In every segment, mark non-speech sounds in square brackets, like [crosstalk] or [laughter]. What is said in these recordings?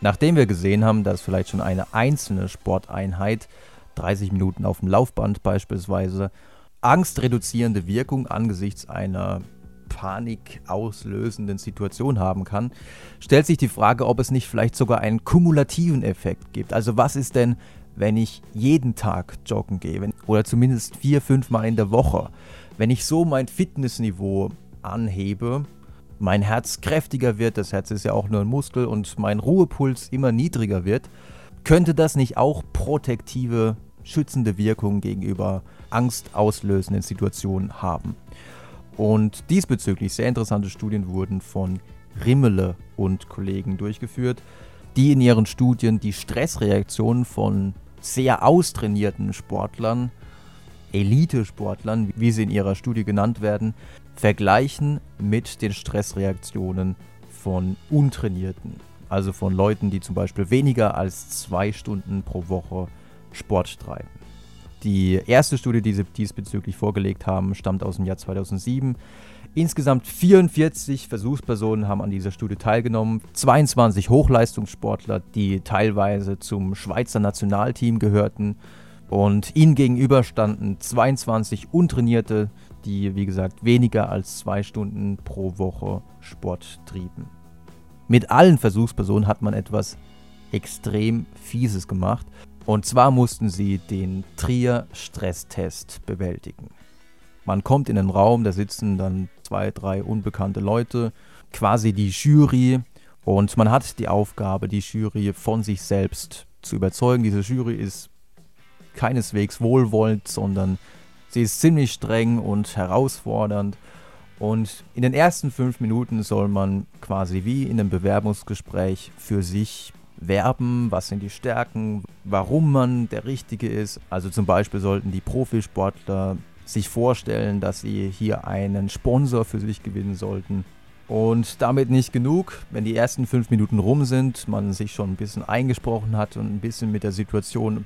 Nachdem wir gesehen haben, dass vielleicht schon eine einzelne Sporteinheit, 30 Minuten auf dem Laufband beispielsweise, angstreduzierende Wirkung angesichts einer panikauslösenden Situation haben kann, stellt sich die Frage, ob es nicht vielleicht sogar einen kumulativen Effekt gibt. Also was ist denn, wenn ich jeden Tag joggen gehe oder zumindest vier, fünf Mal in der Woche, wenn ich so mein Fitnessniveau anhebe, mein Herz kräftiger wird, das Herz ist ja auch nur ein Muskel und mein Ruhepuls immer niedriger wird, könnte das nicht auch protektive, schützende Wirkung gegenüber angstauslösenden Situationen haben? Und diesbezüglich sehr interessante Studien wurden von Rimmele und Kollegen durchgeführt, die in ihren Studien die Stressreaktionen von sehr austrainierten Sportlern, Elite-Sportlern, wie sie in ihrer Studie genannt werden, vergleichen mit den Stressreaktionen von Untrainierten. Also von Leuten, die zum Beispiel weniger als zwei Stunden pro Woche Sport treiben. Die erste Studie, die sie diesbezüglich vorgelegt haben, stammt aus dem Jahr 2007. Insgesamt 44 Versuchspersonen haben an dieser Studie teilgenommen. 22 Hochleistungssportler, die teilweise zum Schweizer Nationalteam gehörten. Und ihnen gegenüber standen 22 Untrainierte, die, wie gesagt, weniger als zwei Stunden pro Woche Sport trieben. Mit allen Versuchspersonen hat man etwas extrem Fieses gemacht. Und zwar mussten sie den Trier-Stresstest bewältigen. Man kommt in den Raum, da sitzen dann zwei, drei unbekannte Leute, quasi die Jury. Und man hat die Aufgabe, die Jury von sich selbst zu überzeugen. Diese Jury ist keineswegs wohlwollend, sondern sie ist ziemlich streng und herausfordernd. Und in den ersten fünf Minuten soll man quasi wie in einem Bewerbungsgespräch für sich werben, was sind die Stärken, warum man der Richtige ist. Also zum Beispiel sollten die Profisportler sich vorstellen, dass sie hier einen Sponsor für sich gewinnen sollten. Und damit nicht genug, wenn die ersten fünf Minuten rum sind, man sich schon ein bisschen eingesprochen hat und ein bisschen mit der Situation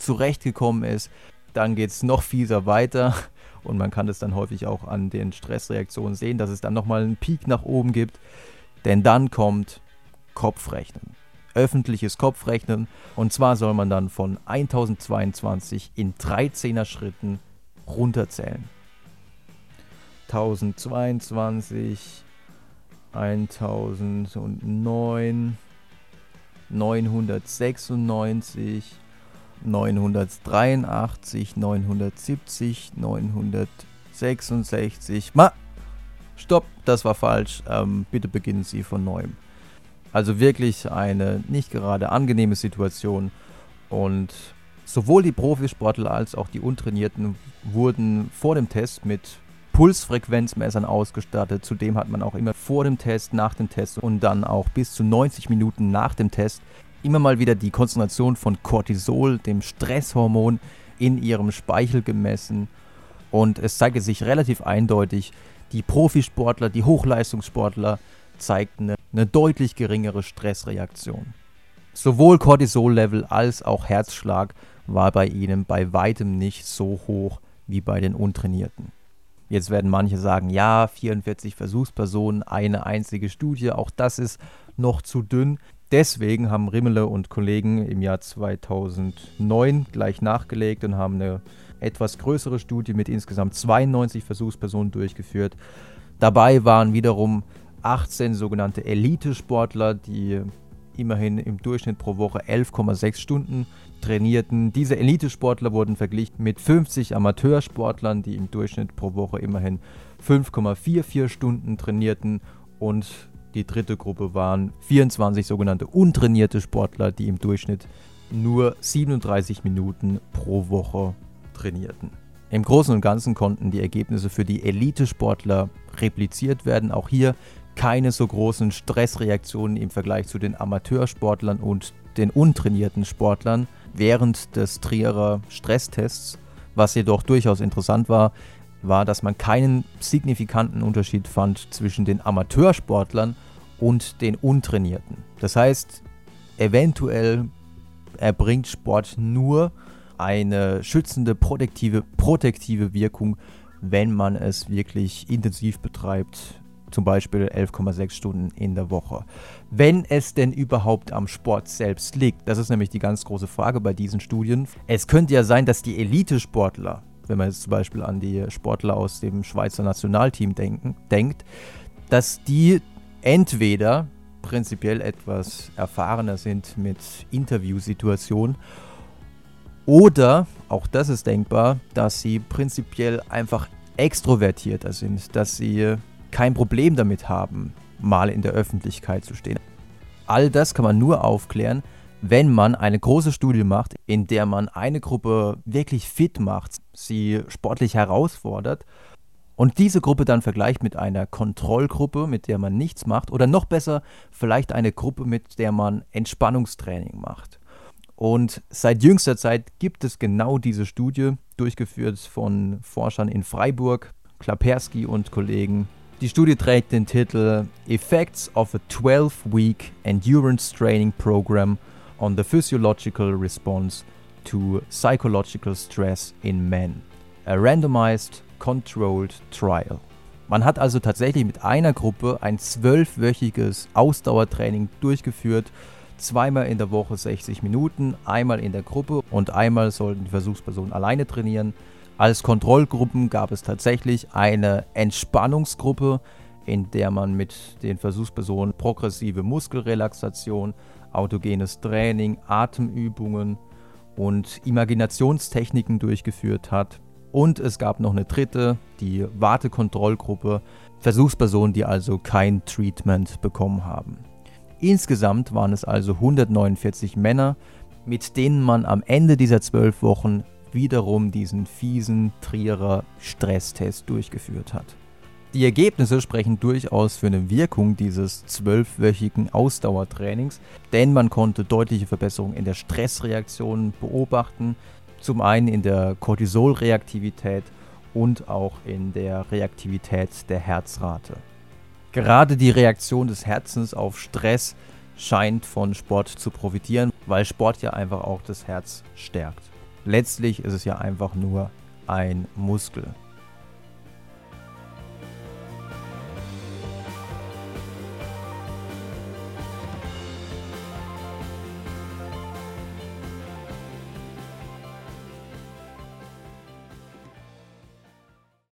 zurechtgekommen ist, dann geht es noch fieser weiter [laughs] und man kann es dann häufig auch an den Stressreaktionen sehen, dass es dann nochmal einen Peak nach oben gibt. Denn dann kommt Kopfrechnen öffentliches Kopfrechnen. Und zwar soll man dann von 1022 in 13er Schritten runterzählen. 1022, 1009, 996, 983, 970, 966. Ma! Stopp, das war falsch. Ähm, bitte beginnen Sie von neuem. Also wirklich eine nicht gerade angenehme Situation. Und sowohl die Profisportler als auch die Untrainierten wurden vor dem Test mit Pulsfrequenzmessern ausgestattet. Zudem hat man auch immer vor dem Test, nach dem Test und dann auch bis zu 90 Minuten nach dem Test immer mal wieder die Konzentration von Cortisol, dem Stresshormon, in ihrem Speichel gemessen. Und es zeigte sich relativ eindeutig, die Profisportler, die Hochleistungssportler zeigten eine eine deutlich geringere Stressreaktion. Sowohl Cortisol-Level als auch Herzschlag war bei ihnen bei weitem nicht so hoch wie bei den Untrainierten. Jetzt werden manche sagen, ja, 44 Versuchspersonen, eine einzige Studie, auch das ist noch zu dünn. Deswegen haben Rimmele und Kollegen im Jahr 2009 gleich nachgelegt und haben eine etwas größere Studie mit insgesamt 92 Versuchspersonen durchgeführt. Dabei waren wiederum 18 sogenannte Elite-Sportler, die immerhin im Durchschnitt pro Woche 11,6 Stunden trainierten. Diese Elite-Sportler wurden verglichen mit 50 Amateursportlern, die im Durchschnitt pro Woche immerhin 5,44 Stunden trainierten. Und die dritte Gruppe waren 24 sogenannte untrainierte Sportler, die im Durchschnitt nur 37 Minuten pro Woche trainierten. Im Großen und Ganzen konnten die Ergebnisse für die Elite-Sportler repliziert werden. Auch hier keine so großen Stressreaktionen im Vergleich zu den Amateursportlern und den untrainierten Sportlern während des Trierer Stresstests. Was jedoch durchaus interessant war, war, dass man keinen signifikanten Unterschied fand zwischen den Amateursportlern und den Untrainierten. Das heißt, eventuell erbringt Sport nur eine schützende, protektive, protektive Wirkung, wenn man es wirklich intensiv betreibt zum Beispiel 11,6 Stunden in der Woche. Wenn es denn überhaupt am Sport selbst liegt, das ist nämlich die ganz große Frage bei diesen Studien. Es könnte ja sein, dass die Elite-Sportler, wenn man jetzt zum Beispiel an die Sportler aus dem Schweizer Nationalteam denken, denkt, dass die entweder prinzipiell etwas erfahrener sind mit Interviewsituationen oder, auch das ist denkbar, dass sie prinzipiell einfach extrovertierter sind, dass sie kein Problem damit haben, mal in der Öffentlichkeit zu stehen. All das kann man nur aufklären, wenn man eine große Studie macht, in der man eine Gruppe wirklich fit macht, sie sportlich herausfordert und diese Gruppe dann vergleicht mit einer Kontrollgruppe, mit der man nichts macht oder noch besser vielleicht eine Gruppe, mit der man Entspannungstraining macht. Und seit jüngster Zeit gibt es genau diese Studie, durchgeführt von Forschern in Freiburg, Klaperski und Kollegen die Studie trägt den Titel Effects of a 12-Week Endurance Training Program on the Physiological Response to Psychological Stress in Men. A randomized controlled trial. Man hat also tatsächlich mit einer Gruppe ein zwölfwöchiges Ausdauertraining durchgeführt, zweimal in der Woche 60 Minuten, einmal in der Gruppe und einmal sollten die Versuchspersonen alleine trainieren. Als Kontrollgruppen gab es tatsächlich eine Entspannungsgruppe, in der man mit den Versuchspersonen progressive Muskelrelaxation, autogenes Training, Atemübungen und Imaginationstechniken durchgeführt hat. Und es gab noch eine dritte, die Wartekontrollgruppe, Versuchspersonen, die also kein Treatment bekommen haben. Insgesamt waren es also 149 Männer, mit denen man am Ende dieser zwölf Wochen wiederum diesen fiesen Trierer Stresstest durchgeführt hat. Die Ergebnisse sprechen durchaus für eine Wirkung dieses zwölfwöchigen Ausdauertrainings, denn man konnte deutliche Verbesserungen in der Stressreaktion beobachten, zum einen in der Cortisolreaktivität und auch in der Reaktivität der Herzrate. Gerade die Reaktion des Herzens auf Stress scheint von Sport zu profitieren, weil Sport ja einfach auch das Herz stärkt. Letztlich ist es ja einfach nur ein Muskel.